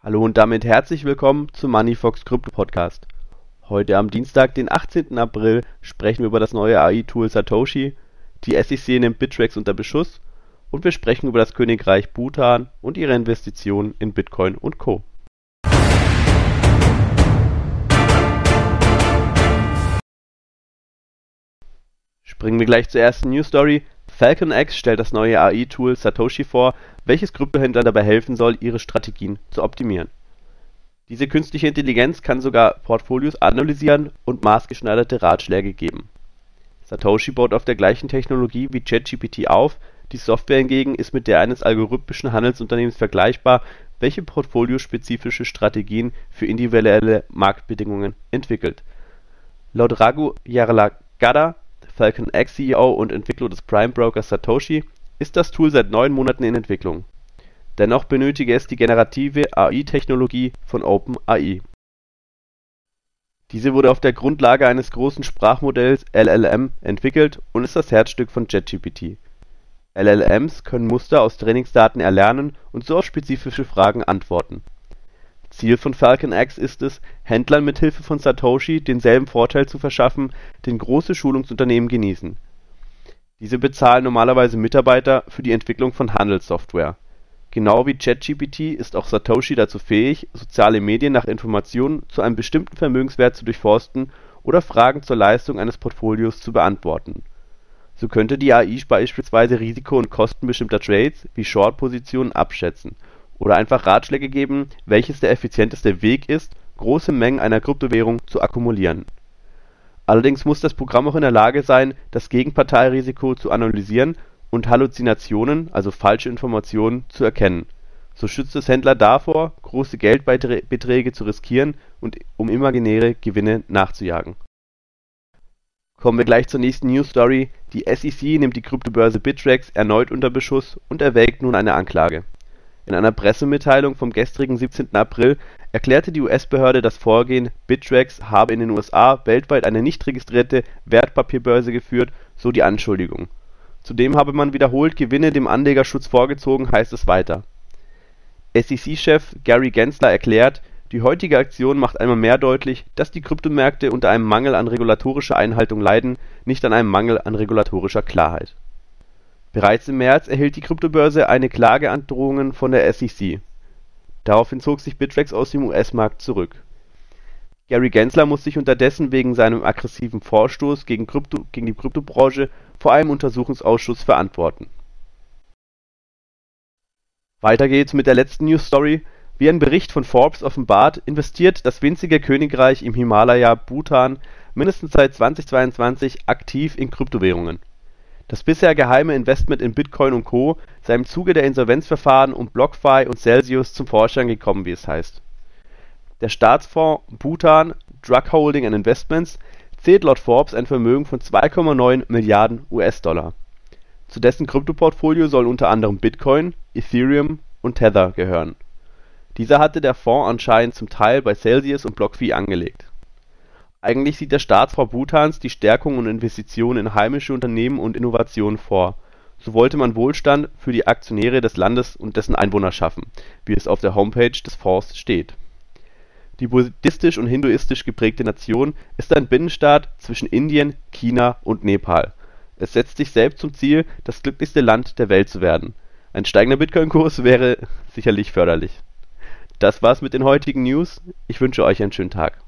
Hallo und damit herzlich willkommen zum Moneyfox Krypto Podcast. Heute am Dienstag, den 18. April, sprechen wir über das neue AI-Tool Satoshi, die SEC nimmt Bittrex unter Beschuss und wir sprechen über das Königreich Bhutan und ihre Investitionen in Bitcoin und Co. Springen wir gleich zur ersten News Story. Falcon X stellt das neue AI-Tool Satoshi vor, welches Kryptohändlern dabei helfen soll, ihre Strategien zu optimieren. Diese künstliche Intelligenz kann sogar Portfolios analysieren und maßgeschneiderte Ratschläge geben. Satoshi baut auf der gleichen Technologie wie ChatGPT auf, die Software hingegen ist mit der eines algorithmischen Handelsunternehmens vergleichbar, welche portfoliospezifische Strategien für individuelle Marktbedingungen entwickelt. Laut Raghu Yarlagadda Falcon X CEO und Entwickler des Prime-Brokers Satoshi, ist das Tool seit neun Monaten in Entwicklung. Dennoch benötige es die generative AI-Technologie von OpenAI. Diese wurde auf der Grundlage eines großen Sprachmodells (LLM) entwickelt und ist das Herzstück von ChatGPT. LLMs können Muster aus Trainingsdaten erlernen und so auf spezifische Fragen antworten Ziel von Falcon X ist es, Händlern mit Hilfe von Satoshi denselben Vorteil zu verschaffen, den große Schulungsunternehmen genießen. Diese bezahlen normalerweise Mitarbeiter für die Entwicklung von Handelssoftware. Genau wie ChatGPT ist auch Satoshi dazu fähig, soziale Medien nach Informationen zu einem bestimmten Vermögenswert zu durchforsten oder Fragen zur Leistung eines Portfolios zu beantworten. So könnte die AI beispielsweise Risiko und Kosten bestimmter Trades wie Short-Positionen abschätzen oder einfach Ratschläge geben, welches der effizienteste Weg ist, große Mengen einer Kryptowährung zu akkumulieren. Allerdings muss das Programm auch in der Lage sein, das Gegenparteirisiko zu analysieren und Halluzinationen also (falsche Informationen) zu erkennen. So schützt es Händler davor, große Geldbeträge zu riskieren, um imaginäre Gewinne nachzujagen. Kommen wir gleich zur nächsten News-Story: Die SEC nimmt die Kryptobörse Bittrex erneut unter Beschuss und erwägt nun eine Anklage in einer Pressemitteilung vom gestrigen 17. April erklärte die US-Behörde das Vorgehen, Bittrex habe in den USA weltweit eine nicht registrierte Wertpapierbörse geführt, so die Anschuldigung. Zudem habe man wiederholt Gewinne dem Anlegerschutz vorgezogen, heißt es weiter. SEC-Chef Gary Gensler erklärt, die heutige Aktion macht einmal mehr deutlich, dass die Kryptomärkte unter einem Mangel an regulatorischer Einhaltung leiden, nicht an einem Mangel an regulatorischer Klarheit Bereits im März erhielt die Kryptobörse eine Klageandrohungen von der SEC. Daraufhin zog sich Bittrex aus dem US-Markt zurück. Gary Gensler muss sich unterdessen wegen seinem aggressiven Vorstoß gegen die Kryptobranche vor einem Untersuchungsausschuss verantworten. Weiter geht's mit der letzten News-Story. Wie ein Bericht von Forbes offenbart, investiert das winzige Königreich im Himalaya Bhutan mindestens seit 2022 aktiv in Kryptowährungen das bisher geheime Investment in Bitcoin und Co. sei im Zuge der Insolvenzverfahren um BlockFi und Celsius zum Vorschein gekommen, wie es heißt. Der Staatsfonds Bhutan Drug Holding and Investments zählt laut Forbes ein Vermögen von 2,9 Milliarden US-Dollar. Zu dessen Kryptoportfolio sollen unter anderem Bitcoin, Ethereum und Tether gehören. Dieser hatte der Fonds anscheinend zum Teil bei Celsius und BlockFi angelegt eigentlich sieht der Staatsfonds Bhutans die Stärkung und Investitionen in heimische Unternehmen und Innovationen vor. So wollte man Wohlstand für die Aktionäre des Landes und dessen Einwohner schaffen, wie es auf der Homepage des Fonds steht. Die buddhistisch und hinduistisch geprägte Nation ist ein Binnenstaat zwischen Indien, China und Nepal. Es setzt sich selbst zum Ziel, das glücklichste Land der Welt zu werden. Ein steigender Bitcoin-Kurs wäre sicherlich förderlich. Das war's mit den heutigen News. Ich wünsche euch einen schönen Tag